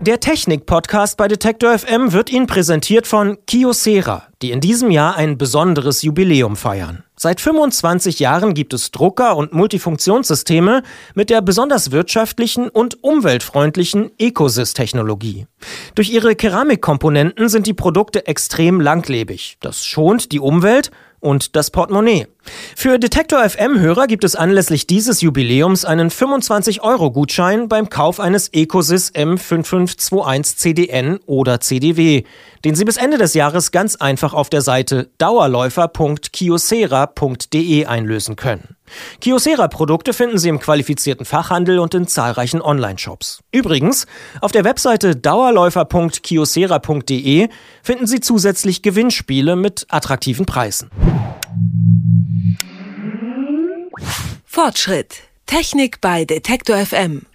Der Technik-Podcast bei Detektor FM wird Ihnen präsentiert von Kyocera, die in diesem Jahr ein besonderes Jubiläum feiern. Seit 25 Jahren gibt es Drucker und Multifunktionssysteme mit der besonders wirtschaftlichen und umweltfreundlichen Ecosys-Technologie. Durch ihre Keramikkomponenten sind die Produkte extrem langlebig. Das schont die Umwelt und das Portemonnaie. Für Detektor FM-Hörer gibt es anlässlich dieses Jubiläums einen 25-Euro-Gutschein beim Kauf eines Ecosys M5521 CDN oder CDW, den Sie bis Ende des Jahres ganz einfach auf der Seite dauerläufer.kiosera.de einlösen können. Kiosera-Produkte finden Sie im qualifizierten Fachhandel und in zahlreichen Online-Shops. Übrigens, auf der Webseite dauerläufer.kiosera.de finden Sie zusätzlich Gewinnspiele mit attraktiven Preisen. Fortschritt. Technik bei Detektor FM.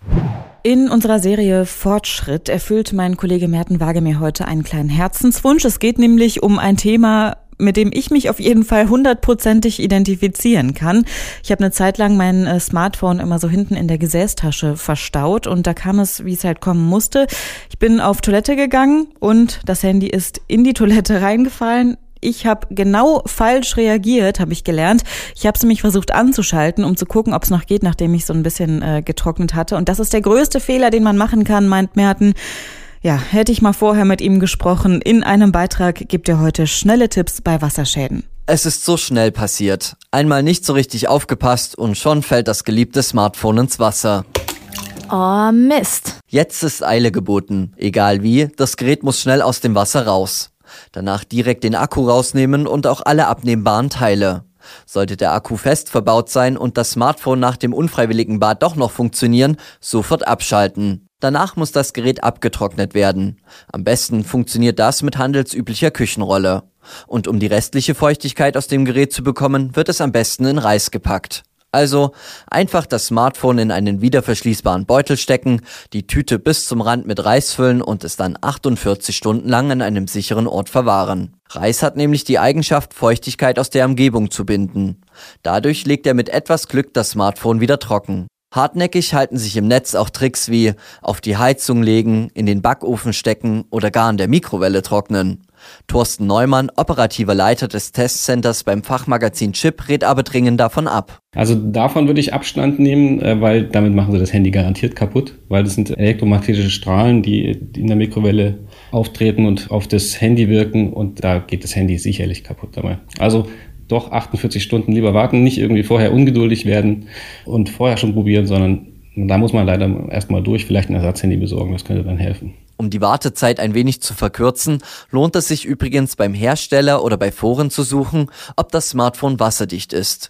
In unserer Serie Fortschritt erfüllt mein Kollege Merten Waage mir heute einen kleinen Herzenswunsch. Es geht nämlich um ein Thema, mit dem ich mich auf jeden Fall hundertprozentig identifizieren kann. Ich habe eine Zeit lang mein äh, Smartphone immer so hinten in der Gesäßtasche verstaut und da kam es, wie es halt kommen musste. Ich bin auf Toilette gegangen und das Handy ist in die Toilette reingefallen. Ich habe genau falsch reagiert, habe ich gelernt. Ich habe es nämlich versucht anzuschalten, um zu gucken, ob es noch geht, nachdem ich so ein bisschen äh, getrocknet hatte. Und das ist der größte Fehler, den man machen kann, meint Merten. Ja, hätte ich mal vorher mit ihm gesprochen. In einem Beitrag gibt er heute schnelle Tipps bei Wasserschäden. Es ist so schnell passiert. Einmal nicht so richtig aufgepasst und schon fällt das geliebte Smartphone ins Wasser. Oh Mist. Jetzt ist Eile geboten. Egal wie, das Gerät muss schnell aus dem Wasser raus. Danach direkt den Akku rausnehmen und auch alle abnehmbaren Teile. Sollte der Akku fest verbaut sein und das Smartphone nach dem unfreiwilligen Bad doch noch funktionieren, sofort abschalten. Danach muss das Gerät abgetrocknet werden. Am besten funktioniert das mit handelsüblicher Küchenrolle. Und um die restliche Feuchtigkeit aus dem Gerät zu bekommen, wird es am besten in Reis gepackt. Also einfach das Smartphone in einen wiederverschließbaren Beutel stecken, die Tüte bis zum Rand mit Reis füllen und es dann 48 Stunden lang an einem sicheren Ort verwahren. Reis hat nämlich die Eigenschaft, Feuchtigkeit aus der Umgebung zu binden. Dadurch legt er mit etwas Glück das Smartphone wieder trocken. Hartnäckig halten sich im Netz auch Tricks wie auf die Heizung legen, in den Backofen stecken oder gar in der Mikrowelle trocknen. Thorsten Neumann, operativer Leiter des Testcenters beim Fachmagazin Chip, rät aber dringend davon ab. Also davon würde ich Abstand nehmen, äh, weil damit machen sie das Handy garantiert kaputt, weil das sind elektromagnetische Strahlen, die in der Mikrowelle auftreten und auf das Handy wirken und da geht das Handy sicherlich kaputt dabei. Also doch 48 Stunden lieber warten, nicht irgendwie vorher ungeduldig werden und vorher schon probieren, sondern da muss man leider erstmal durch, vielleicht ein Ersatzhandy besorgen, das könnte dann helfen. Um die Wartezeit ein wenig zu verkürzen, lohnt es sich übrigens beim Hersteller oder bei Foren zu suchen, ob das Smartphone wasserdicht ist.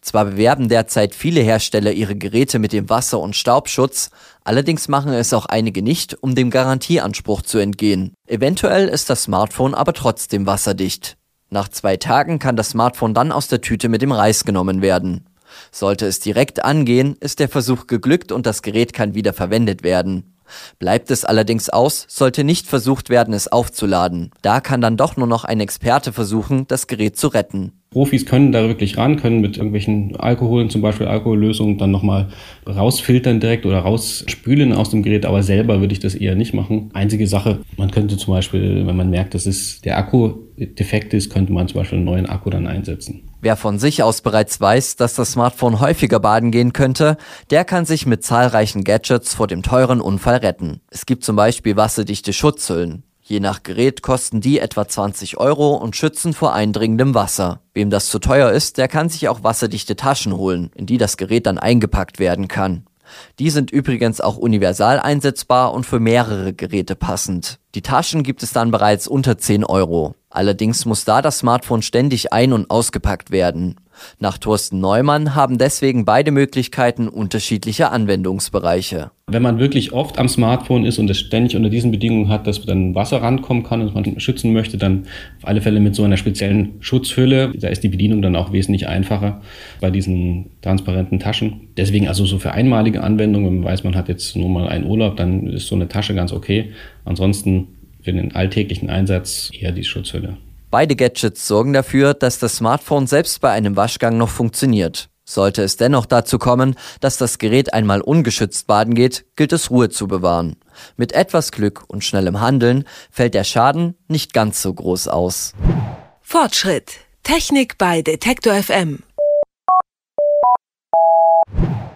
Zwar bewerben derzeit viele Hersteller ihre Geräte mit dem Wasser- und Staubschutz, allerdings machen es auch einige nicht, um dem Garantieanspruch zu entgehen. Eventuell ist das Smartphone aber trotzdem wasserdicht. Nach zwei Tagen kann das Smartphone dann aus der Tüte mit dem Reis genommen werden. Sollte es direkt angehen, ist der Versuch geglückt und das Gerät kann wieder verwendet werden. Bleibt es allerdings aus, sollte nicht versucht werden, es aufzuladen. Da kann dann doch nur noch ein Experte versuchen, das Gerät zu retten. Profis können da wirklich ran, können mit irgendwelchen Alkoholen, zum Beispiel Alkohollösungen, dann nochmal rausfiltern direkt oder rausspülen aus dem Gerät, aber selber würde ich das eher nicht machen. Einzige Sache, man könnte zum Beispiel, wenn man merkt, dass es der Akku defekt ist, könnte man zum Beispiel einen neuen Akku dann einsetzen. Wer von sich aus bereits weiß, dass das Smartphone häufiger baden gehen könnte, der kann sich mit zahlreichen Gadgets vor dem teuren Unfall retten. Es gibt zum Beispiel wasserdichte Schutzhüllen. Je nach Gerät kosten die etwa 20 Euro und schützen vor eindringendem Wasser. Wem das zu teuer ist, der kann sich auch wasserdichte Taschen holen, in die das Gerät dann eingepackt werden kann. Die sind übrigens auch universal einsetzbar und für mehrere Geräte passend. Die Taschen gibt es dann bereits unter 10 Euro. Allerdings muss da das Smartphone ständig ein- und ausgepackt werden. Nach Thorsten Neumann haben deswegen beide Möglichkeiten unterschiedliche Anwendungsbereiche. Wenn man wirklich oft am Smartphone ist und es ständig unter diesen Bedingungen hat, dass dann Wasser rankommen kann und man schützen möchte, dann auf alle Fälle mit so einer speziellen Schutzhülle. Da ist die Bedienung dann auch wesentlich einfacher bei diesen transparenten Taschen. Deswegen also so für einmalige Anwendungen, wenn man weiß, man hat jetzt nur mal einen Urlaub, dann ist so eine Tasche ganz okay. Ansonsten für den alltäglichen Einsatz eher die Schutzhülle. Beide Gadgets sorgen dafür, dass das Smartphone selbst bei einem Waschgang noch funktioniert. Sollte es dennoch dazu kommen, dass das Gerät einmal ungeschützt baden geht, gilt es Ruhe zu bewahren. Mit etwas Glück und schnellem Handeln fällt der Schaden nicht ganz so groß aus. Fortschritt. Technik bei Detektor FM.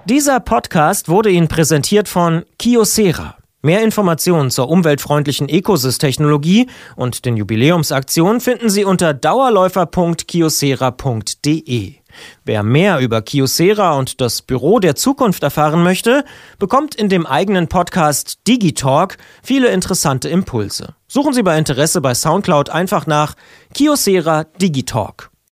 Dieser Podcast wurde Ihnen präsentiert von Kiosera. Mehr Informationen zur umweltfreundlichen Ecosys-Technologie und den Jubiläumsaktionen finden Sie unter dauerläufer.kiosera.de. Wer mehr über Kiosera und das Büro der Zukunft erfahren möchte, bekommt in dem eigenen Podcast Digitalk viele interessante Impulse. Suchen Sie bei Interesse bei Soundcloud einfach nach Kiosera Digitalk.